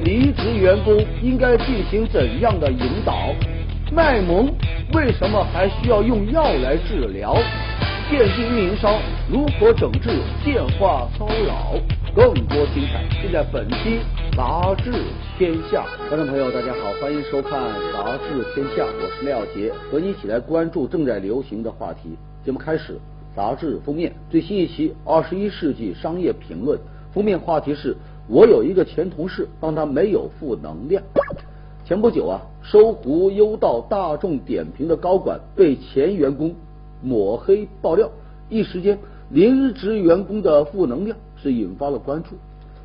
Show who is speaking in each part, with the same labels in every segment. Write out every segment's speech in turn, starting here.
Speaker 1: 离职员工应该进行怎样的引导？卖萌为什么还需要用药来治疗？电竞运营商如何整治电话骚扰？更多精彩尽在本期《杂志天下》。观众朋友，大家好，欢迎收看《杂志天下》，我是廖杰，和你一起来关注正在流行的话题。节目开始，杂志封面最新一期《二十一世纪商业评论》封面话题是：我有一个前同事，帮他没有负能量。前不久啊，搜狐、优道、大众点评的高管被前员工。抹黑爆料，一时间离职员工的负能量是引发了关注。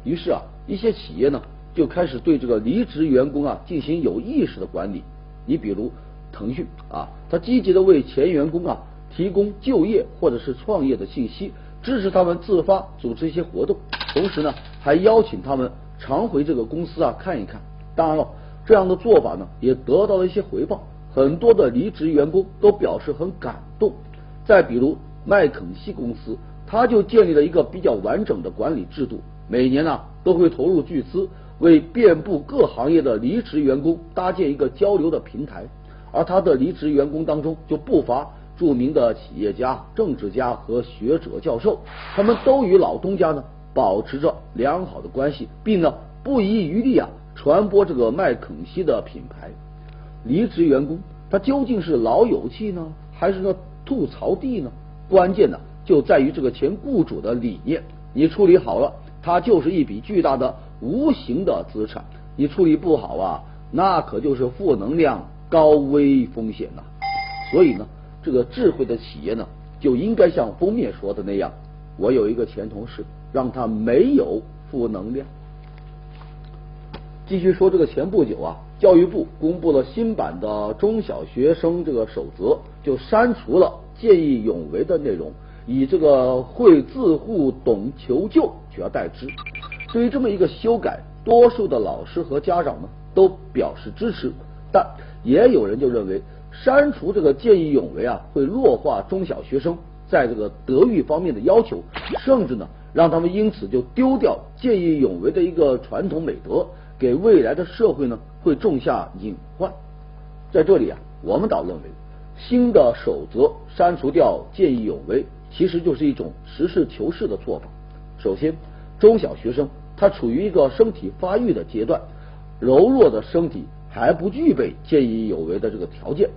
Speaker 1: 于是啊，一些企业呢就开始对这个离职员工啊进行有意识的管理。你比如腾讯啊，他积极的为前员工啊提供就业或者是创业的信息，支持他们自发组织一些活动，同时呢还邀请他们常回这个公司啊看一看。当然了，这样的做法呢也得到了一些回报。很多的离职员工都表示很感动。再比如麦肯锡公司，他就建立了一个比较完整的管理制度，每年呢都会投入巨资，为遍布各行业的离职员工搭建一个交流的平台。而他的离职员工当中就不乏著名的企业家、政治家和学者、教授，他们都与老东家呢保持着良好的关系，并呢不遗余力啊传播这个麦肯锡的品牌。离职员工他究竟是老友记呢，还是呢吐槽地呢？关键呢就在于这个前雇主的理念，你处理好了，它就是一笔巨大的无形的资产；你处理不好啊，那可就是负能量、高危风险呐。所以呢，这个智慧的企业呢，就应该像封面说的那样：我有一个前同事，让他没有负能量。继续说这个前不久啊。教育部公布了新版的中小学生这个守则，就删除了见义勇为的内容，以这个会自护、懂求救取而代之。对于这么一个修改，多数的老师和家长呢都表示支持，但也有人就认为删除这个见义勇为啊，会弱化中小学生在这个德育方面的要求，甚至呢让他们因此就丢掉见义勇为的一个传统美德。给未来的社会呢，会种下隐患。在这里啊，我们倒认为，新的守则删除掉见义勇为，其实就是一种实事求是的做法。首先，中小学生他处于一个身体发育的阶段，柔弱的身体还不具备见义勇为的这个条件。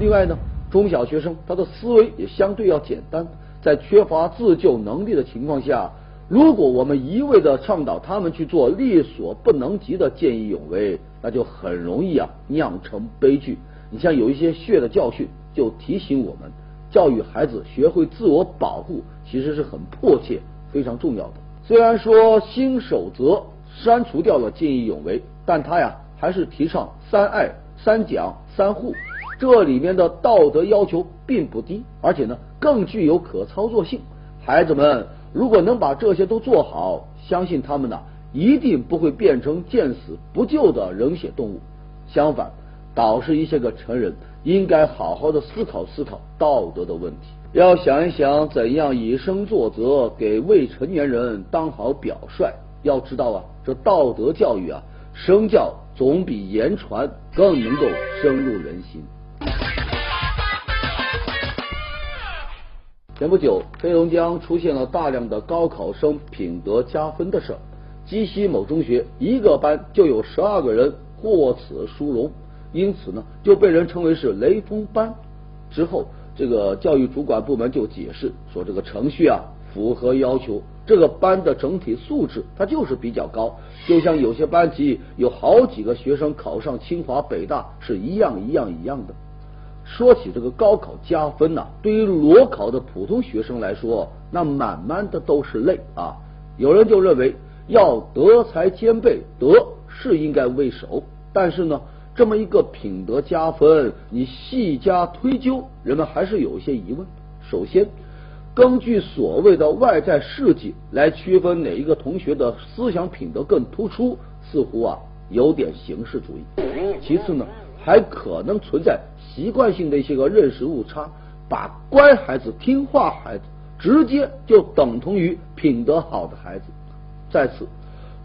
Speaker 1: 另外呢，中小学生他的思维也相对要简单，在缺乏自救能力的情况下。如果我们一味的倡导他们去做力所不能及的见义勇为，那就很容易啊酿成悲剧。你像有一些血的教训，就提醒我们，教育孩子学会自我保护，其实是很迫切、非常重要的。虽然说新守则删除掉了见义勇为，但他呀还是提倡三爱、三讲、三护，这里面的道德要求并不低，而且呢更具有可操作性。孩子们。如果能把这些都做好，相信他们呢一定不会变成见死不救的冷血动物。相反，导师一些个成人应该好好的思考思考道德的问题，要想一想怎样以身作则，给未成年人当好表率。要知道啊，这道德教育啊，身教总比言传更能够深入人心。前不久，黑龙江出现了大量的高考生品德加分的事儿。鸡西某中学一个班就有十二个人获此殊荣，因此呢，就被人称为是雷锋班。之后，这个教育主管部门就解释说，这个程序啊符合要求，这个班的整体素质它就是比较高，就像有些班级有好几个学生考上清华北大是一样一样一样的。说起这个高考加分呐，对于裸考的普通学生来说，那满满的都是泪啊。有人就认为要德才兼备，德是应该为首，但是呢，这么一个品德加分，你细加推究，人们还是有一些疑问。首先，根据所谓的外在事迹来区分哪一个同学的思想品德更突出，似乎啊有点形式主义。其次呢，还可能存在。习惯性的一些个认识误差，把乖孩子、听话孩子直接就等同于品德好的孩子。再次，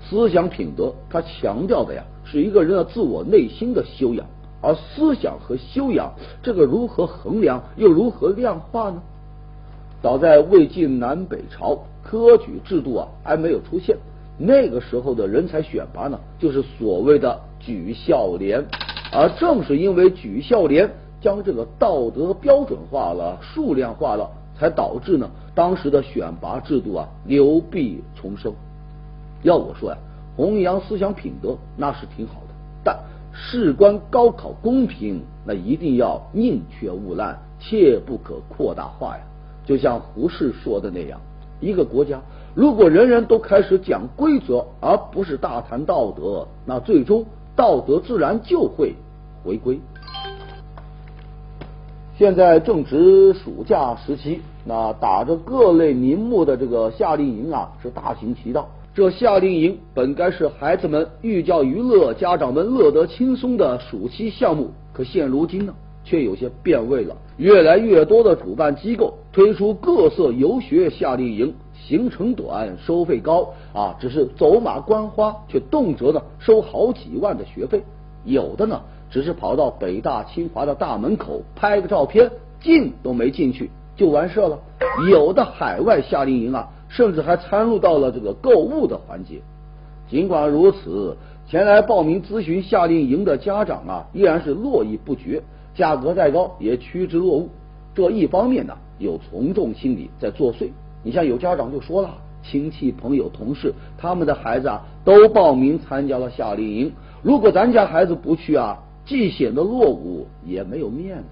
Speaker 1: 思想品德，它强调的呀是一个人的自我内心的修养，而思想和修养这个如何衡量，又如何量化呢？早在魏晋南北朝，科举制度啊还没有出现，那个时候的人才选拔呢，就是所谓的举孝廉，而正是因为举孝廉将这个道德标准化了、数量化了，才导致呢当时的选拔制度啊流弊丛生。要我说呀，弘扬思想品德那是挺好的，但事关高考公平，那一定要宁缺毋滥，切不可扩大化呀。就像胡适说的那样，一个国家如果人人都开始讲规则，而不是大谈道德，那最终道德自然就会回归。现在正值暑假时期，那打着各类名目的这个夏令营啊，是大行其道。这夏令营本该是孩子们寓教于乐、家长们乐得轻松的暑期项目，可现如今呢？却有些变味了。越来越多的主办机构推出各色游学夏令营，行程短，收费高啊，只是走马观花，却动辄呢收好几万的学费。有的呢，只是跑到北大清华的大门口拍个照片，进都没进去就完事了。有的海外夏令营啊，甚至还参入到了这个购物的环节。尽管如此，前来报名咨询夏令营的家长啊，依然是络绎不绝。价格再高也趋之若鹜，这一方面呢有从众心理在作祟。你像有家长就说了，亲戚朋友同事他们的孩子啊都报名参加了夏令营，如果咱家孩子不去啊，既显得落伍也没有面子。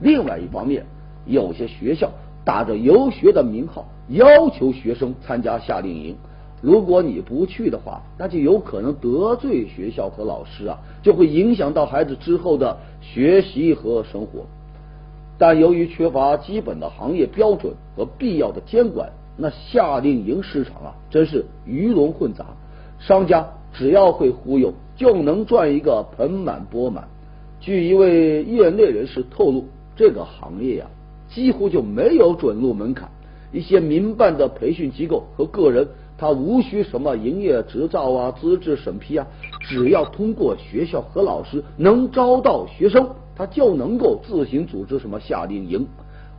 Speaker 1: 另外一方面，有些学校打着游学的名号，要求学生参加夏令营。如果你不去的话，那就有可能得罪学校和老师啊，就会影响到孩子之后的学习和生活。但由于缺乏基本的行业标准和必要的监管，那夏令营市场啊，真是鱼龙混杂。商家只要会忽悠，就能赚一个盆满钵满。据一位业内人士透露，这个行业呀，几乎就没有准入门槛，一些民办的培训机构和个人。他无需什么营业执照啊、资质审批啊，只要通过学校和老师能招到学生，他就能够自行组织什么夏令营。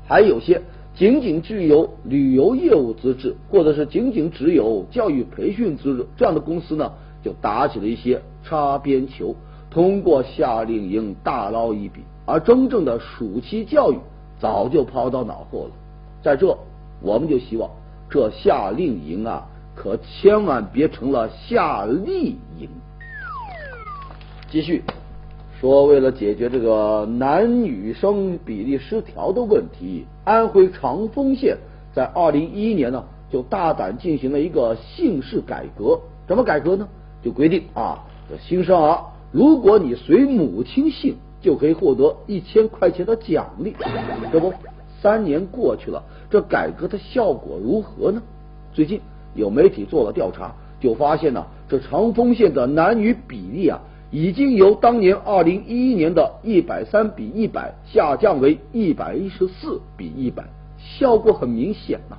Speaker 1: 还有些仅仅具有旅游业务资质，或者是仅仅只有教育培训资质这样的公司呢，就打起了一些擦边球，通过夏令营大捞一笔。而真正的暑期教育早就抛到脑后了。在这，我们就希望这夏令营啊。可千万别成了夏令营。继续说，为了解决这个男女生比例失调的问题，安徽长丰县在二零一一年呢，就大胆进行了一个姓氏改革。怎么改革呢？就规定啊，这新生儿如果你随母亲姓，就可以获得一千块钱的奖励。这不，三年过去了，这改革的效果如何呢？最近。有媒体做了调查，就发现呢，这长丰县的男女比例啊，已经由当年二零一一年的一百三比一百下降为一百一十四比一百，效果很明显呐。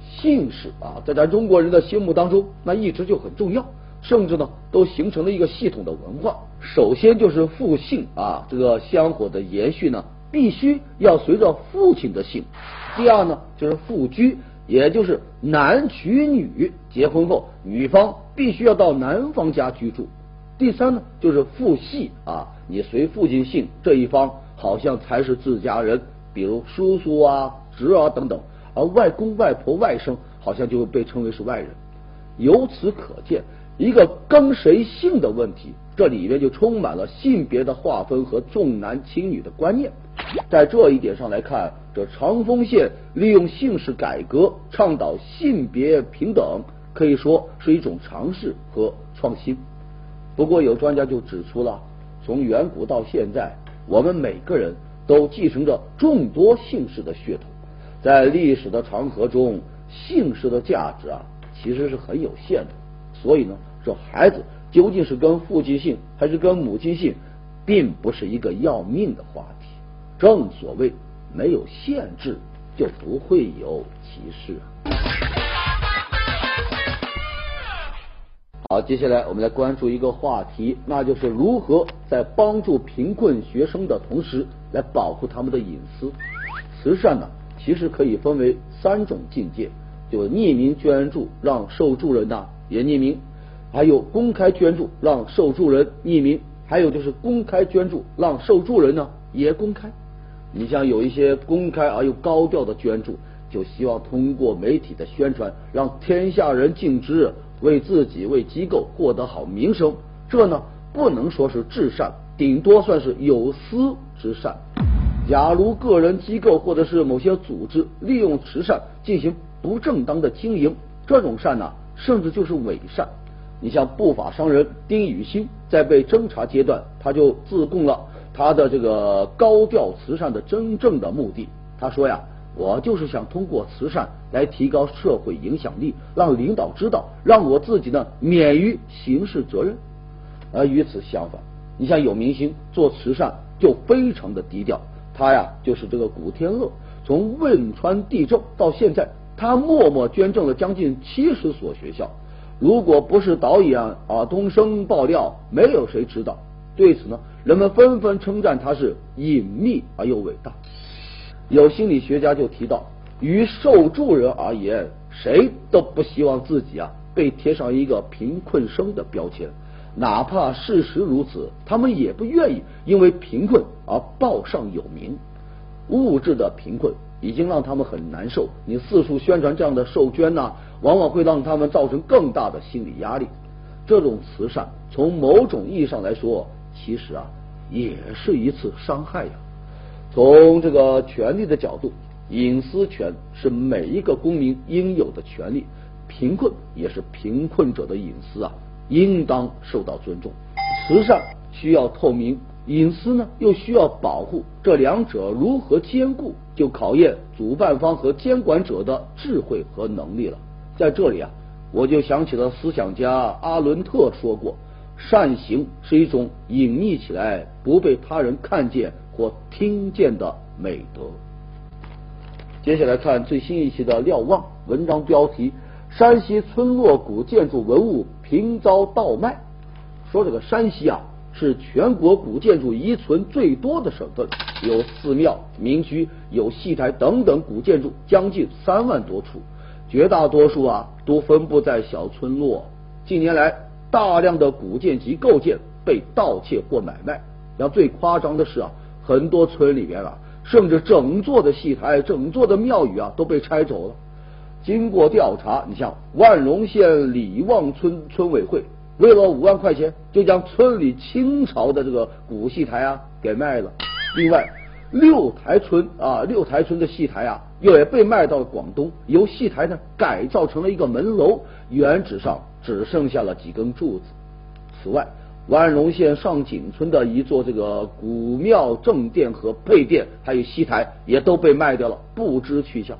Speaker 1: 姓氏啊，在咱中国人的心目当中，那一直就很重要，甚至呢，都形成了一个系统的文化。首先就是父姓啊，这个香火的延续呢，必须要随着父亲的姓。第二呢，就是父居。也就是男娶女，结婚后女方必须要到男方家居住。第三呢，就是父系啊，你随父亲姓这一方好像才是自家人，比如叔叔啊、侄儿等等，而外公外婆外甥好像就会被称为是外人。由此可见，一个跟谁姓的问题，这里面就充满了性别的划分和重男轻女的观念。在这一点上来看，这长丰县利用姓氏改革，倡导性别平等，可以说是一种尝试和创新。不过，有专家就指出了，从远古到现在，我们每个人都继承着众多姓氏的血统，在历史的长河中，姓氏的价值啊，其实是很有限的。所以呢，这孩子究竟是跟父亲姓还是跟母亲姓，并不是一个要命的话题。正所谓，没有限制就不会有歧视啊。接下来我们来关注一个话题，那就是如何在帮助贫困学生的同时，来保护他们的隐私。慈善呢，其实可以分为三种境界，就匿名捐助，让受助人呢也匿名；还有公开捐助，让受助人匿名；还有就是公开捐助，让受助人呢也公开。你像有一些公开而又高调的捐助，就希望通过媒体的宣传，让天下人尽知。为自己为机构获得好名声，这呢不能说是至善，顶多算是有私之善。假如个人机构或者是某些组织利用慈善进行不正当的经营，这种善呢，甚至就是伪善。你像不法商人丁雨欣，在被侦查阶段，他就自供了他的这个高调慈善的真正的目的。他说呀。我就是想通过慈善来提高社会影响力，让领导知道，让我自己呢免于刑事责任。而与此相反，你像有明星做慈善就非常的低调，他呀就是这个古天乐，从汶川地震到现在，他默默捐赠了将近七十所学校。如果不是导演啊东升爆料，没有谁知道。对此呢，人们纷纷称赞他是隐秘而又伟大。有心理学家就提到，于受助人而言，谁都不希望自己啊被贴上一个贫困生的标签，哪怕事实如此，他们也不愿意因为贫困而报上有名。物质的贫困已经让他们很难受，你四处宣传这样的受捐呢，往往会让他们造成更大的心理压力。这种慈善，从某种意义上来说，其实啊也是一次伤害呀。从这个权利的角度，隐私权是每一个公民应有的权利，贫困也是贫困者的隐私啊，应当受到尊重。慈善需要透明，隐私呢又需要保护，这两者如何兼顾，就考验主办方和监管者的智慧和能力了。在这里啊，我就想起了思想家阿伦特说过，善行是一种隐匿起来不被他人看见。或听见的美德。接下来看最新一期的《瞭望》文章标题：山西村落古建筑文物频遭盗卖。说这个山西啊，是全国古建筑遗存最多的省份，有寺庙、民居、有戏台等等古建筑将近三万多处，绝大多数啊都分布在小村落。近年来，大量的古建及构件被盗窃或买卖。然后最夸张的是啊。很多村里边啊，甚至整座的戏台、整座的庙宇啊都被拆走了。经过调查，你像万荣县李旺村村委会为了五万块钱，就将村里清朝的这个古戏台啊给卖了。另外，六台村啊，六台村的戏台啊，又也被卖到了广东，由戏台呢改造成了一个门楼，原址上只剩下了几根柱子。此外，万荣县上井村的一座这个古庙正殿和配殿，还有戏台，也都被卖掉了，不知去向。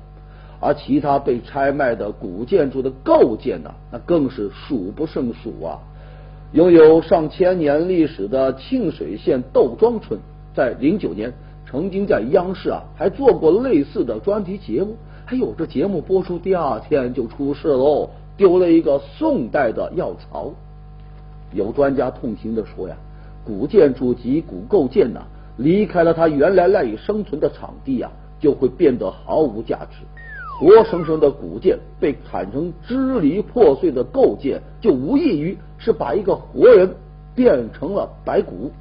Speaker 1: 而其他被拆卖的古建筑的构件呢，那更是数不胜数啊！拥有上千年历史的沁水县窦庄村，在零九年曾经在央视啊还做过类似的专题节目，还有这节目播出第二天就出事喽，丢了一个宋代的药槽。有专家痛心地说呀，古建筑及古构件呐，离开了它原来赖以生存的场地呀，就会变得毫无价值。活生生的古建被砍成支离破碎的构件，就无异于是把一个活人变成了白骨。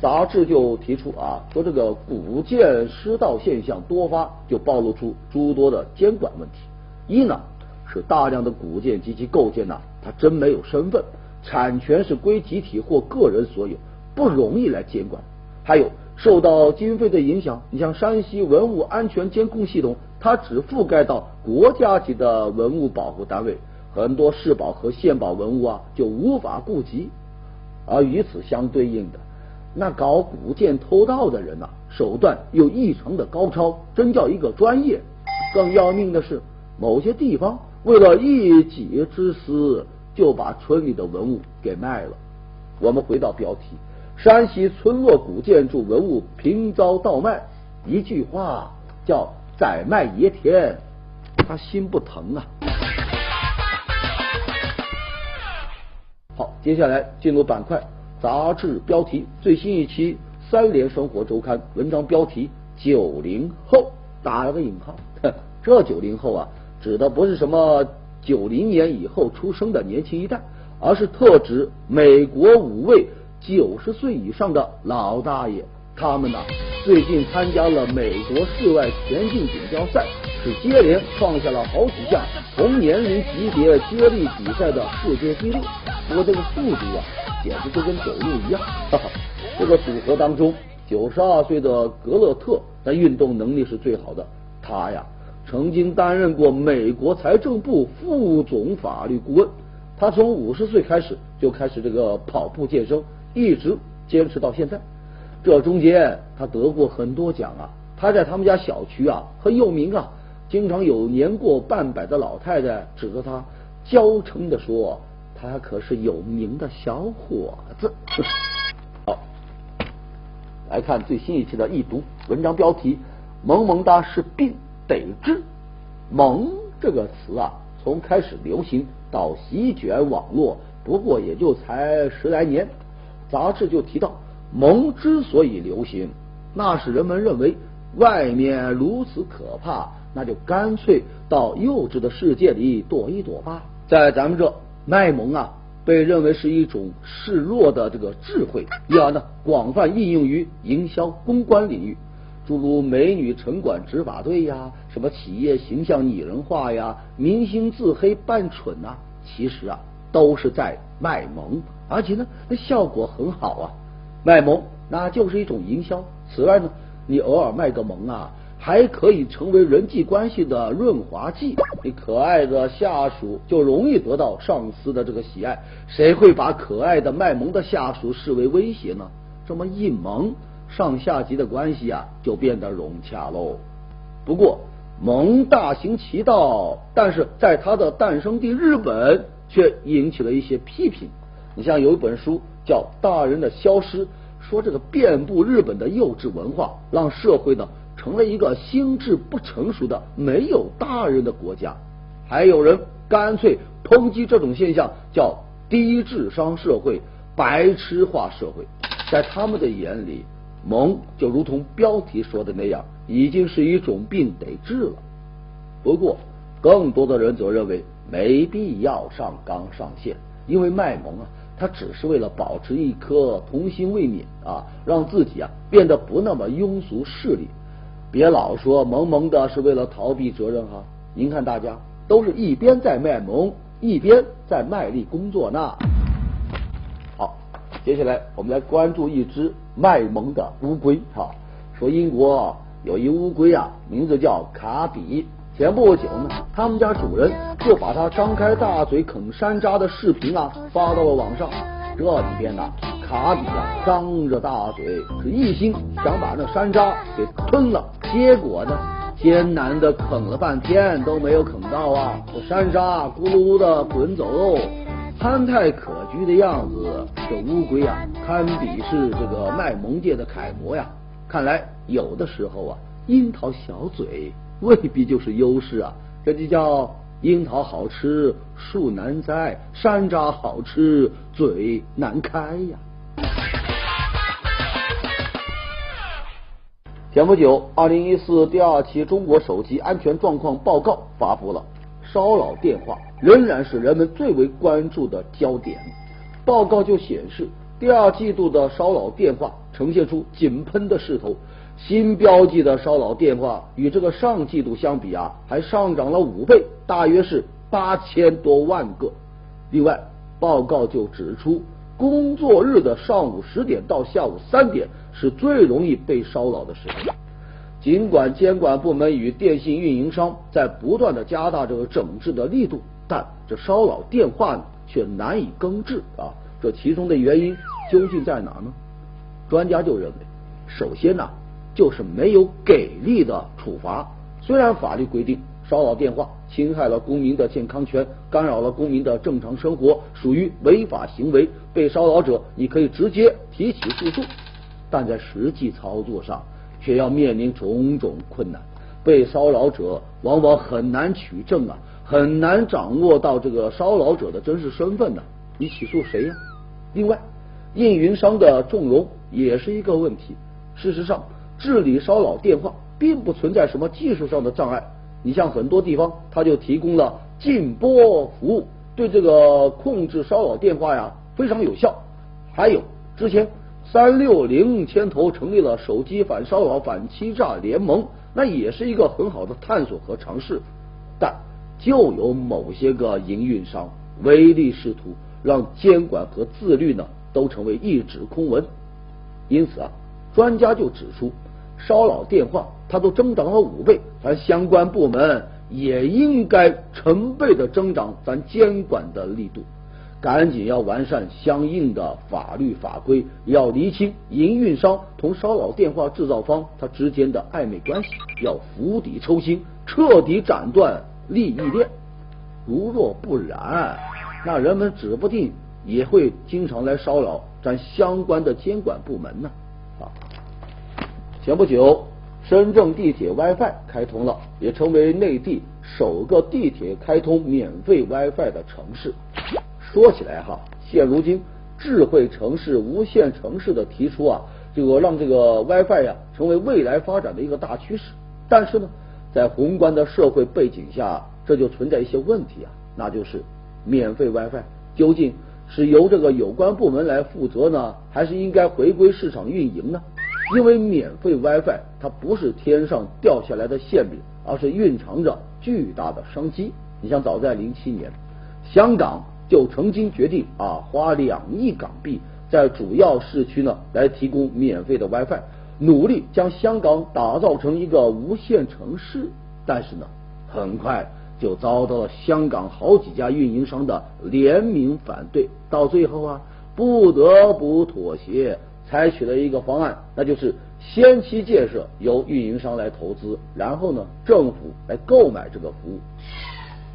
Speaker 1: 杂志就提出啊，说这个古建失盗现象多发，就暴露出诸多的监管问题。一呢，是大量的古建及其构件呐，它真没有身份。产权是归集体或个人所有，不容易来监管。还有受到经费的影响，你像山西文物安全监控系统，它只覆盖到国家级的文物保护单位，很多市保和县保文物啊就无法顾及。而与此相对应的，那搞古建偷盗的人呐，手段又异常的高超，真叫一个专业。更要命的是，某些地方为了一己之私。就把村里的文物给卖了。我们回到标题：山西村落古建筑文物频遭盗卖。一句话叫“宰卖爷田”，他心不疼啊。好，接下来进入板块，杂志标题最新一期《三联生活周刊》文章标题：九零后打了个引号，这九零后啊，指的不是什么九零年以后出生的年轻一代，而是特指美国五位九十岁以上的老大爷。他们呢，最近参加了美国室外田径锦标赛，是接连创下了好几项同年龄级别接力比赛的世界纪录。不过这个速度啊，简直就跟走路一样。哈哈，这个组合当中，九十二岁的格勒特，那运动能力是最好的。他呀，曾经担任过美国财政部副总法律顾问。他从五十岁开始就开始这个跑步健身，一直坚持到现在。这中间他得过很多奖啊！他在他们家小区啊很有名啊，经常有年过半百的老太太指着他娇嗔的说：“他可是有名的小伙子。”好，来看最新一期的易读文章标题：“萌萌哒是病得治。”萌这个词啊，从开始流行到席卷网络，不过也就才十来年。杂志就提到。萌之所以流行，那是人们认为外面如此可怕，那就干脆到幼稚的世界里躲一躲吧。在咱们这卖萌啊，被认为是一种示弱的这个智慧，因而呢广泛应用于营销公关领域，诸如美女城管执法队呀，什么企业形象拟人化呀，明星自黑扮蠢啊，其实啊都是在卖萌，而且呢那效果很好啊。卖萌那就是一种营销。此外呢，你偶尔卖个萌啊，还可以成为人际关系的润滑剂。你可爱的下属就容易得到上司的这个喜爱。谁会把可爱的卖萌的下属视为威胁呢？这么一萌，上下级的关系啊就变得融洽喽。不过萌大行其道，但是在它的诞生地日本却引起了一些批评。你像有一本书。叫大人的消失，说这个遍布日本的幼稚文化，让社会呢成了一个心智不成熟的没有大人的国家。还有人干脆抨击这种现象，叫低智商社会、白痴化社会。在他们的眼里，萌就如同标题说的那样，已经是一种病，得治了。不过，更多的人则认为没必要上纲上线，因为卖萌啊。他只是为了保持一颗童心未泯啊，让自己啊变得不那么庸俗势利。别老说萌萌的是为了逃避责任哈。您看大家都是一边在卖萌，一边在卖力工作呢。接下来我们来关注一只卖萌的乌龟哈。说英国有一乌龟啊，名字叫卡比。前不久呢，他们家主人就把它张开大嘴啃山楂的视频啊发到了网上。这几天呢，卡比啊张着大嘴，是一心想把那山楂给吞了。结果呢，艰难的啃了半天都没有啃到啊，这山楂咕噜噜的滚走喽，憨态可局的样子。这乌龟啊，堪比是这个卖萌界的楷模呀。看来有的时候啊，樱桃小嘴。未必就是优势啊！这就叫樱桃好吃树难栽，山楂好吃嘴难开呀。前不久，二零一四第二期中国手机安全状况报告发布了，骚扰电话仍然是人们最为关注的焦点。报告就显示，第二季度的骚扰电话呈现出井喷的势头。新标记的骚扰电话与这个上季度相比啊，还上涨了五倍，大约是八千多万个。另外，报告就指出，工作日的上午十点到下午三点是最容易被骚扰的时间。尽管监管部门与电信运营商在不断的加大这个整治的力度，但这骚扰电话呢却难以根治啊。这其中的原因究竟在哪呢？专家就认为，首先呢。就是没有给力的处罚。虽然法律规定骚扰电话侵害了公民的健康权，干扰了公民的正常生活，属于违法行为，被骚扰者你可以直接提起诉讼，但在实际操作上却要面临种种困难。被骚扰者往往很难取证啊，很难掌握到这个骚扰者的真实身份呢。你起诉谁呀？另外，运营商的纵容也是一个问题。事实上，治理骚扰电话并不存在什么技术上的障碍。你像很多地方，它就提供了禁播服务，对这个控制骚扰电话呀非常有效。还有之前三六零牵头成立了手机反骚扰反欺诈联盟，那也是一个很好的探索和尝试。但就有某些个营运商唯利是图，让监管和自律呢都成为一纸空文。因此啊，专家就指出，骚扰电话它都增长了五倍，咱相关部门也应该成倍的增长咱监管的力度，赶紧要完善相应的法律法规，要厘清营运商同骚扰电话制造方他之间的暧昧关系，要釜底抽薪，彻底斩断。利益链，如若不然，那人们指不定也会经常来骚扰咱相关的监管部门呢。啊，前不久，深圳地铁 WiFi 开通了，也成为内地首个地铁开通免费 WiFi 的城市。说起来哈，现如今智慧城市、无线城市的提出啊，这个让这个 WiFi 呀成为未来发展的一个大趋势。但是呢？在宏观的社会背景下，这就存在一些问题啊，那就是免费 WiFi 究竟是由这个有关部门来负责呢，还是应该回归市场运营呢？因为免费 WiFi 它不是天上掉下来的馅饼，而是蕴藏着巨大的商机。你像早在零七年，香港就曾经决定啊，花两亿港币在主要市区呢来提供免费的 WiFi。努力将香港打造成一个无线城市，但是呢，很快就遭到了香港好几家运营商的联名反对，到最后啊，不得不妥协，采取了一个方案，那就是先期建设由运营商来投资，然后呢，政府来购买这个服务。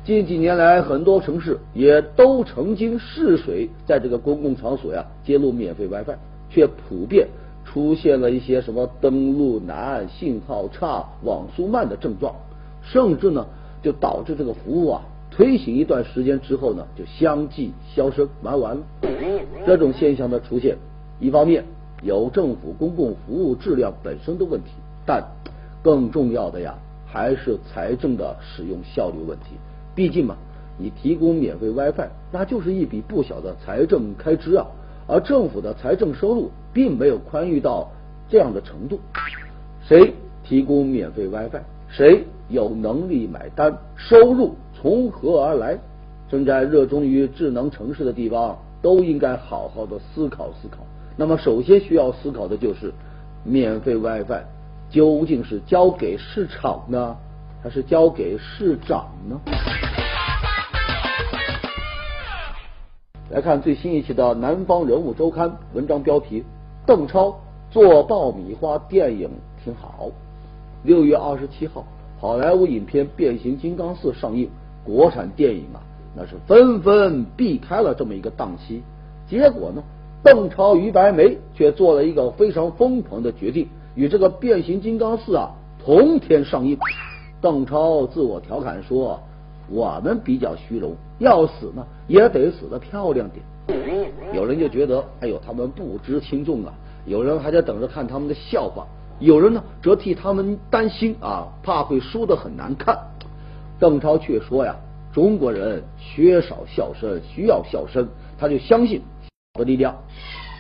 Speaker 1: 近几年来，很多城市也都曾经试水在这个公共场所呀接入免费 WiFi，却普遍。出现了一些什么登录难、信号差、网速慢的症状，甚至呢就导致这个服务啊推行一段时间之后呢就相继消声完完了。这种现象的出现，一方面有政府公共服务质量本身的问题，但更重要的呀还是财政的使用效率问题。毕竟嘛，你提供免费 WiFi，那就是一笔不小的财政开支啊。而政府的财政收入并没有宽裕到这样的程度，谁提供免费 WiFi，谁有能力买单，收入从何而来？正在热衷于智能城市的地方，都应该好好的思考思考。那么，首先需要思考的就是，免费 WiFi 究竟是交给市场呢，还是交给市长呢？来看最新一期的《南方人物周刊》文章标题：邓超做爆米花电影挺好。六月二十七号，好莱坞影片《变形金刚四》上映，国产电影啊，那是纷纷避开了这么一个档期。结果呢，邓超于白眉却做了一个非常疯狂的决定，与这个《变形金刚四》啊同天上映。邓超自我调侃说。我们比较虚荣，要死呢也得死得漂亮点。有人就觉得，哎呦，他们不知轻重啊。有人还在等着看他们的笑话，有人呢则替他们担心啊，怕会输得很难看。邓超却说呀，中国人缺少笑声，需要笑声，他就相信的力量。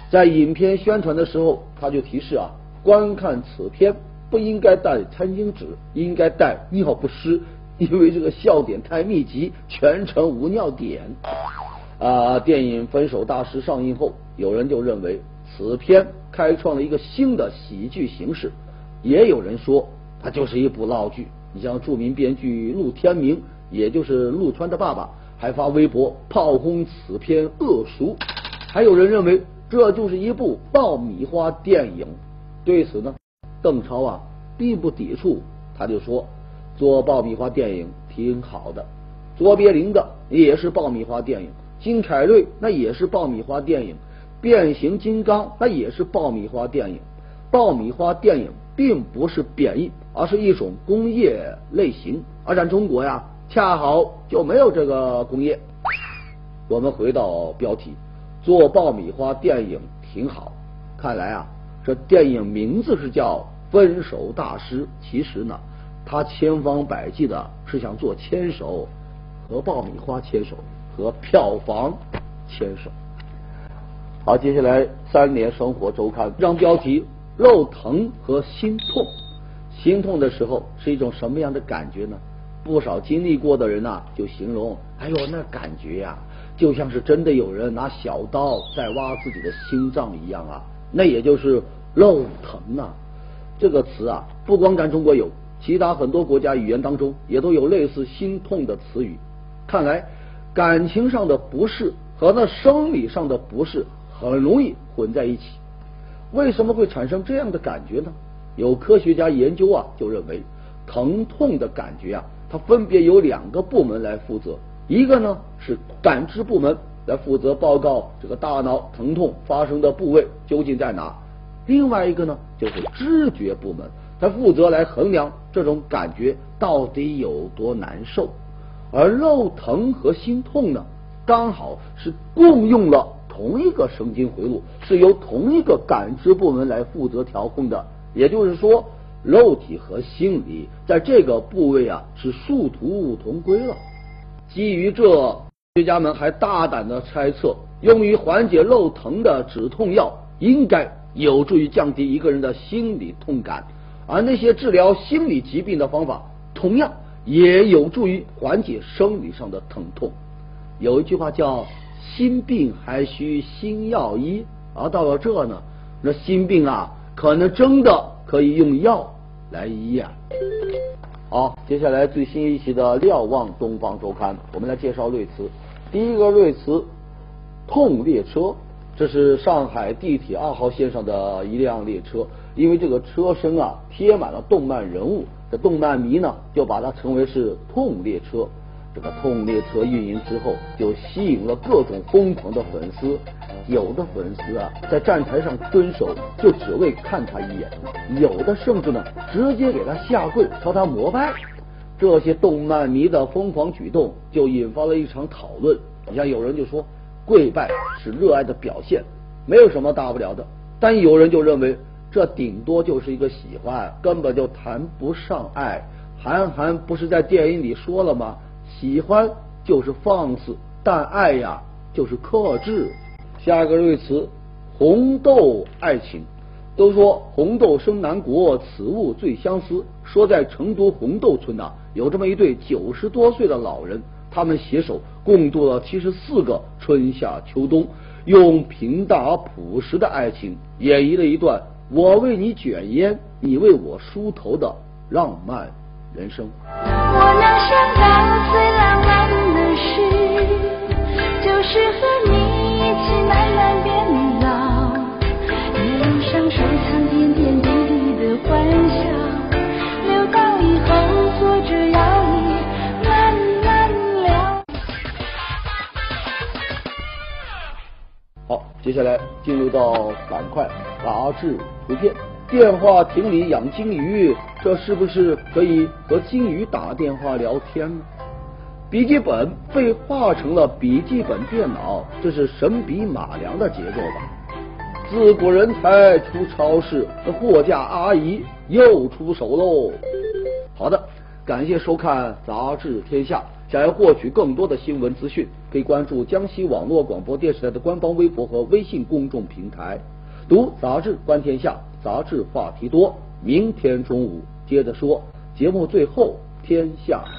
Speaker 1: 在影片宣传的时候，他就提示啊，观看此片不应该带餐巾纸，应该带尿不湿。因为这个笑点太密集，全程无尿点。啊，电影《分手大师》上映后，有人就认为此片开创了一个新的喜剧形式，也有人说它就是一部闹剧。你像著名编剧陆天明，也就是陆川的爸爸，还发微博炮轰此片恶俗。还有人认为这就是一部爆米花电影。对此呢，邓超啊并不抵触，他就说。做爆米花电影挺好的，卓别林的也是爆米花电影，金凯瑞那也是爆米花电影，变形金刚那也是爆米花电影。爆米花电影并不是贬义，而是一种工业类型。而咱中国呀，恰好就没有这个工业。我们回到标题，做爆米花电影挺好。看来啊，这电影名字是叫《分手大师》，其实呢，他千方百计的是想做牵手，和爆米花牵手，和票房牵手。好，接下来三联生活周刊，让标题：肉疼和心痛。心痛的时候是一种什么样的感觉呢？不少经历过的人呐，就形容：哎呦，那感觉呀，就像是真的有人拿小刀在挖自己的心脏一样啊！那也就是肉疼啊。这个词啊，不光咱中国有，其他很多国家语言当中也都有类似心痛的词语。看来感情上的不适和那生理上的不适很容易混在一起。为什么会产生这样的感觉呢？有科学家研究啊，就认为疼痛的感觉啊。它分别由两个部门来负责，一个呢是感知部门，来负责报告这个大脑疼痛发生的部位究竟在哪；另外一个呢就是知觉部门，它负责来衡量这种感觉到底有多难受。而肉疼和心痛呢，刚好是共用了同一个神经回路，是由同一个感知部门来负责调控的，也就是说。肉体和心理在这个部位啊是殊途同归了。基于这，学家们还大胆的猜测，用于缓解肉疼的止痛药应该有助于降低一个人的心理痛感，而那些治疗心理疾病的方法同样也有助于缓解生理上的疼痛。有一句话叫“心病还需心药医”，而到了这呢，那心病啊，可能真的可以用药。来医啊！好，接下来最新一期的《瞭望东方周刊》，我们来介绍瑞词。第一个瑞词“痛列车”，这是上海地铁二号线上的一辆列车，因为这个车身啊贴满了动漫人物，这动漫迷呢就把它称为是“痛列车”。这个痛列车运营之后，就吸引了各种疯狂的粉丝。有的粉丝啊，在站台上蹲守，就只为看他一眼；有的甚至呢，直接给他下跪，朝他膜拜。这些动漫迷的疯狂举动，就引发了一场讨论。你像有人就说，跪拜是热爱的表现，没有什么大不了的；但有人就认为，这顶多就是一个喜欢，根本就谈不上爱。韩寒不是在电影里说了吗？喜欢就是放肆，但爱呀就是克制。下一个瑞词，红豆爱情。都说红豆生南国，此物最相思。说在成都红豆村呐，有这么一对九十多岁的老人，他们携手共度了七十四个春夏秋冬，用平淡而朴实的爱情，演绎了一段我为你卷烟，你为我梳头的浪漫人生。
Speaker 2: 我能想到最浪漫的事，就是和你
Speaker 1: 接下来进入到板块杂志图片。电话亭里养金鱼，这是不是可以和金鱼打电话聊天呢？笔记本被画成了笔记本电脑，这是神笔马良的杰作吧？自古人才出超市，那货架阿姨又出手喽。好的，感谢收看杂志天下。想要获取更多的新闻资讯，可以关注江西网络广播电视台的官方微博和微信公众平台。读杂志观天下。杂志话题多，明天中午接着说。节目最后，天下。